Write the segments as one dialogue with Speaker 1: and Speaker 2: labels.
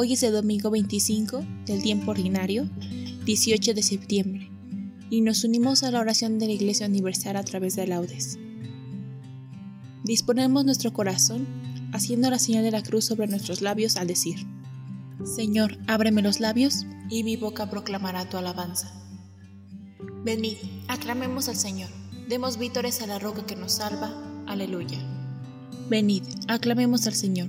Speaker 1: Hoy es el domingo 25 del tiempo ordinario, 18 de septiembre, y nos unimos a la oración de la Iglesia Universal a través de laudes. Disponemos nuestro corazón haciendo la señal de la cruz sobre nuestros labios al decir, Señor, ábreme los labios y mi boca proclamará tu alabanza. Venid, aclamemos al Señor, demos vítores a la roca que nos salva, aleluya. Venid, aclamemos al Señor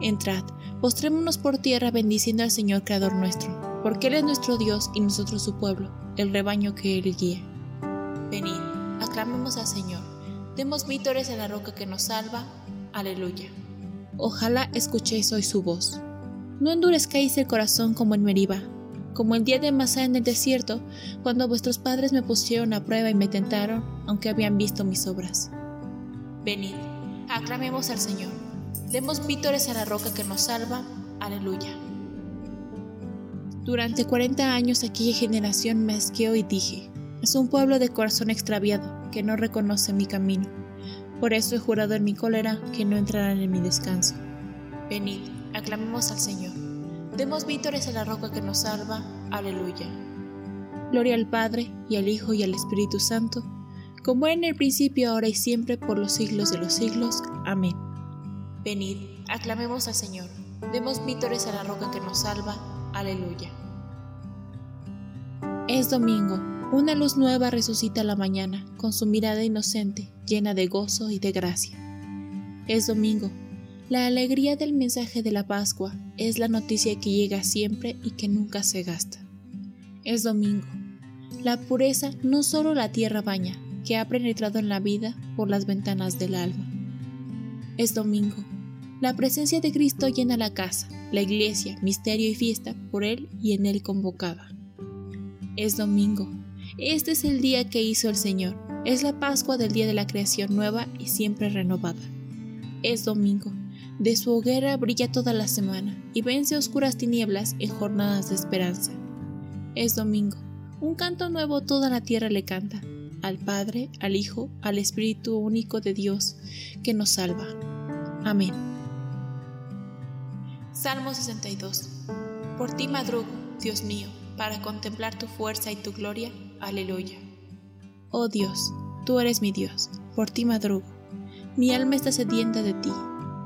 Speaker 1: Entrad, postrémonos por tierra bendiciendo al Señor Creador nuestro, porque Él es nuestro Dios y nosotros su pueblo, el rebaño que Él guía. Venid, aclamemos al Señor. Demos vítores a la roca que nos salva. Aleluya. Ojalá escuchéis hoy su voz. No endurezcáis el corazón como en Meriba, como el día de Masá en el desierto, cuando vuestros padres me pusieron a prueba y me tentaron, aunque habían visto mis obras. Venid, aclamemos al Señor. Demos vítores a la roca que nos salva. Aleluya. Durante 40 años aquella generación me asqueó y dije, es un pueblo de corazón extraviado que no reconoce mi camino. Por eso he jurado en mi cólera que no entrarán en mi descanso. Venid, aclamemos al Señor. Demos vítores a la roca que nos salva. Aleluya. Gloria al Padre, y al Hijo, y al Espíritu Santo como en el principio, ahora y siempre, por los siglos de los siglos. Amén. Venid, aclamemos al Señor, demos vítores a la roca que nos salva. Aleluya. Es domingo, una luz nueva resucita la mañana, con su mirada inocente, llena de gozo y de gracia. Es domingo, la alegría del mensaje de la Pascua es la noticia que llega siempre y que nunca se gasta. Es domingo, la pureza no solo la tierra baña, que ha penetrado en la vida por las ventanas del alma. Es domingo. La presencia de Cristo llena la casa, la iglesia, misterio y fiesta por Él y en Él convocada. Es domingo. Este es el día que hizo el Señor. Es la Pascua del día de la creación nueva y siempre renovada. Es domingo. De su hoguera brilla toda la semana y vence oscuras tinieblas en jornadas de esperanza. Es domingo. Un canto nuevo toda la tierra le canta al Padre, al Hijo, al Espíritu único de Dios, que nos salva. Amén. Salmo 62. Por ti madrugo, Dios mío, para contemplar tu fuerza y tu gloria. Aleluya. Oh Dios, tú eres mi Dios, por ti madrugo. Mi alma está sedienta de ti,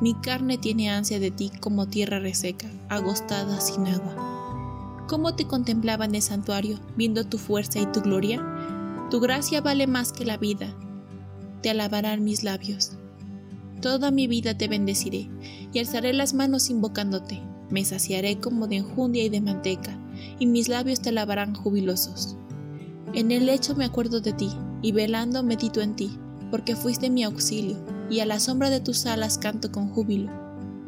Speaker 1: mi carne tiene ansia de ti como tierra reseca, agostada sin agua. ¿Cómo te contemplaba en el santuario, viendo tu fuerza y tu gloria? Tu gracia vale más que la vida. Te alabarán mis labios. Toda mi vida te bendeciré y alzaré las manos invocándote. me saciaré como de enjundia y de manteca, y mis labios te lavarán jubilosos. En el lecho me acuerdo de ti, y velando medito en ti, porque fuiste mi auxilio, y a la sombra de tus alas canto con júbilo.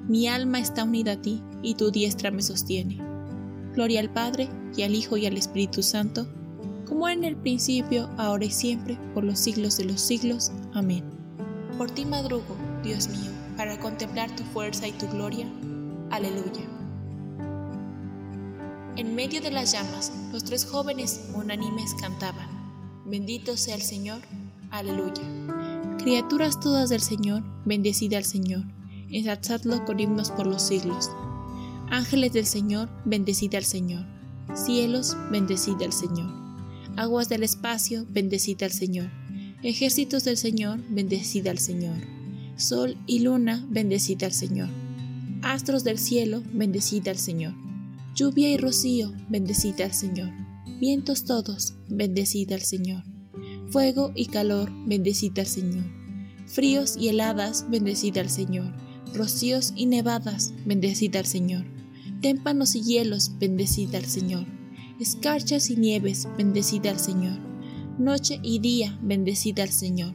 Speaker 1: Mi alma está unida a ti, y tu diestra me sostiene. Gloria al Padre, y al Hijo, y al Espíritu Santo, como en el principio, ahora y siempre, por los siglos de los siglos. Amén. Por ti madrugo, Dios mío, para contemplar tu fuerza y tu gloria. Aleluya. En medio de las llamas, los tres jóvenes unánimes cantaban, Bendito sea el Señor, aleluya. Criaturas todas del Señor, bendecida al Señor, ensalzadlo con himnos por los siglos. Ángeles del Señor, bendecida al Señor. Cielos, bendecida al Señor. Aguas del espacio, bendecida al Señor. Ejércitos del Señor, bendecida al Señor. Sol y luna, bendecida al Señor. Astros del cielo, bendecida al Señor. Lluvia y rocío, bendecida al Señor. Vientos todos, bendecida al Señor. Fuego y calor, bendecida al Señor. Fríos y heladas, bendecida al Señor. Rocíos y nevadas, bendecida al Señor. Témpanos y hielos, bendecida al Señor. Escarchas y nieves, bendecida al Señor. Noche y día, bendecida al Señor.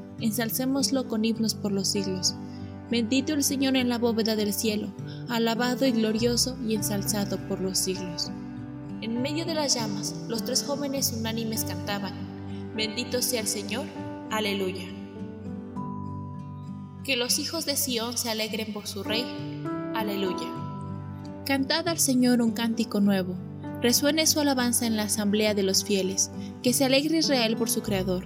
Speaker 1: Ensalcémoslo con himnos por los siglos. Bendito el Señor en la bóveda del cielo, alabado y glorioso y ensalzado por los siglos. En medio de las llamas, los tres jóvenes unánimes cantaban, Bendito sea el Señor, aleluya. Que los hijos de Sión se alegren por su Rey, aleluya. Cantad al Señor un cántico nuevo, resuene su alabanza en la asamblea de los fieles, que se alegre Israel por su Creador,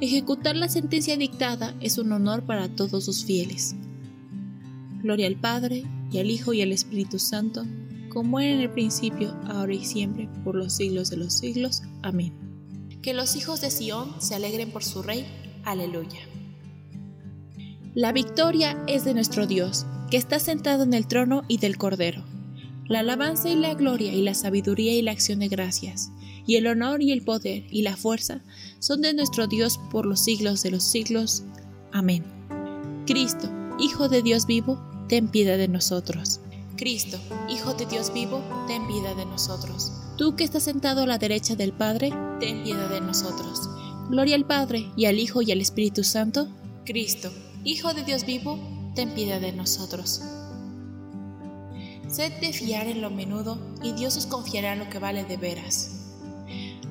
Speaker 1: Ejecutar la sentencia dictada es un honor para todos los fieles. Gloria al Padre, y al Hijo y al Espíritu Santo, como era en el principio, ahora y siempre, por los siglos de los siglos. Amén. Que los hijos de Sión se alegren por su Rey. Aleluya. La victoria es de nuestro Dios, que está sentado en el trono y del Cordero. La alabanza y la gloria y la sabiduría y la acción de gracias, y el honor y el poder y la fuerza son de nuestro Dios por los siglos de los siglos. Amén. Cristo, Hijo de Dios vivo, ten piedad de nosotros. Cristo, Hijo de Dios vivo, ten piedad de nosotros. Tú que estás sentado a la derecha del Padre, ten piedad de nosotros. Gloria al Padre, y al Hijo, y al Espíritu Santo. Cristo, Hijo de Dios vivo, ten piedad de nosotros. Sed de fiar en lo menudo, y Dios os confiará lo que vale de veras.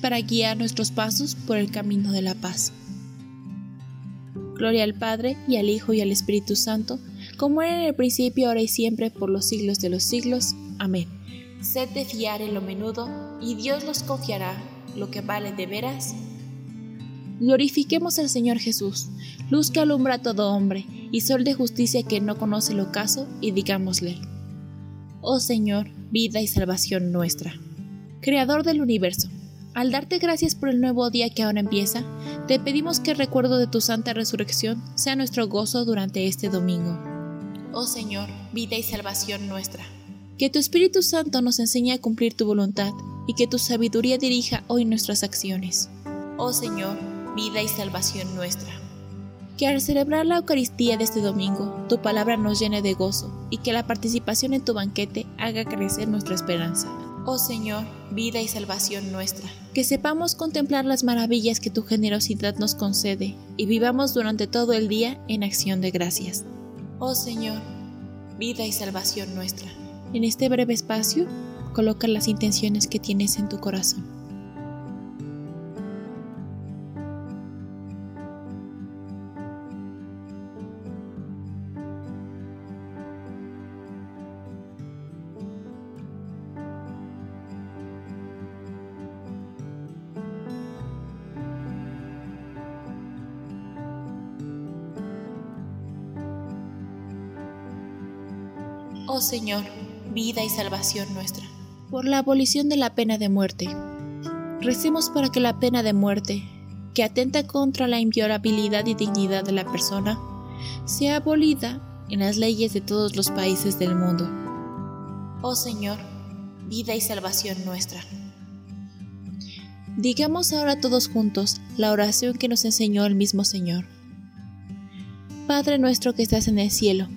Speaker 1: para guiar nuestros pasos por el camino de la paz. Gloria al Padre, y al Hijo, y al Espíritu Santo, como era en el principio, ahora y siempre, por los siglos de los siglos. Amén. Sed de fiar en lo menudo, y Dios los confiará lo que vale de veras. Glorifiquemos al Señor Jesús, luz que alumbra a todo hombre, y sol de justicia que no conoce el ocaso, y digámosle, Oh Señor, vida y salvación nuestra. Creador del universo, al darte gracias por el nuevo día que ahora empieza, te pedimos que el recuerdo de tu santa resurrección sea nuestro gozo durante este domingo. Oh Señor, vida y salvación nuestra. Que tu Espíritu Santo nos enseñe a cumplir tu voluntad y que tu sabiduría dirija hoy nuestras acciones. Oh Señor, vida y salvación nuestra. Que al celebrar la Eucaristía de este domingo, tu palabra nos llene de gozo y que la participación en tu banquete haga crecer nuestra esperanza. Oh Señor, vida y salvación nuestra. Que sepamos contemplar las maravillas que tu generosidad nos concede y vivamos durante todo el día en acción de gracias. Oh Señor, vida y salvación nuestra. En este breve espacio, coloca las intenciones que tienes en tu corazón. Oh Señor, vida y salvación nuestra. Por la abolición de la pena de muerte. Recemos para que la pena de muerte, que atenta contra la inviolabilidad y dignidad de la persona, sea abolida en las leyes de todos los países del mundo. Oh Señor, vida y salvación nuestra. Digamos ahora todos juntos la oración que nos enseñó el mismo Señor. Padre nuestro que estás en el cielo,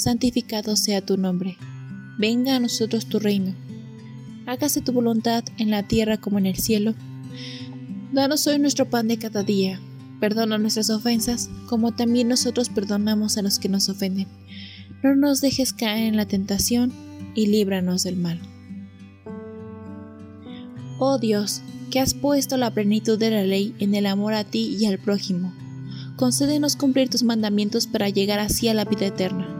Speaker 1: santificado sea tu nombre. Venga a nosotros tu reino. Hágase tu voluntad en la tierra como en el cielo. Danos hoy nuestro pan de cada día. Perdona nuestras ofensas, como también nosotros perdonamos a los que nos ofenden. No nos dejes caer en la tentación y líbranos del mal. Oh Dios, que has puesto la plenitud de la ley en el amor a ti y al prójimo, concédenos cumplir tus mandamientos para llegar así a la vida eterna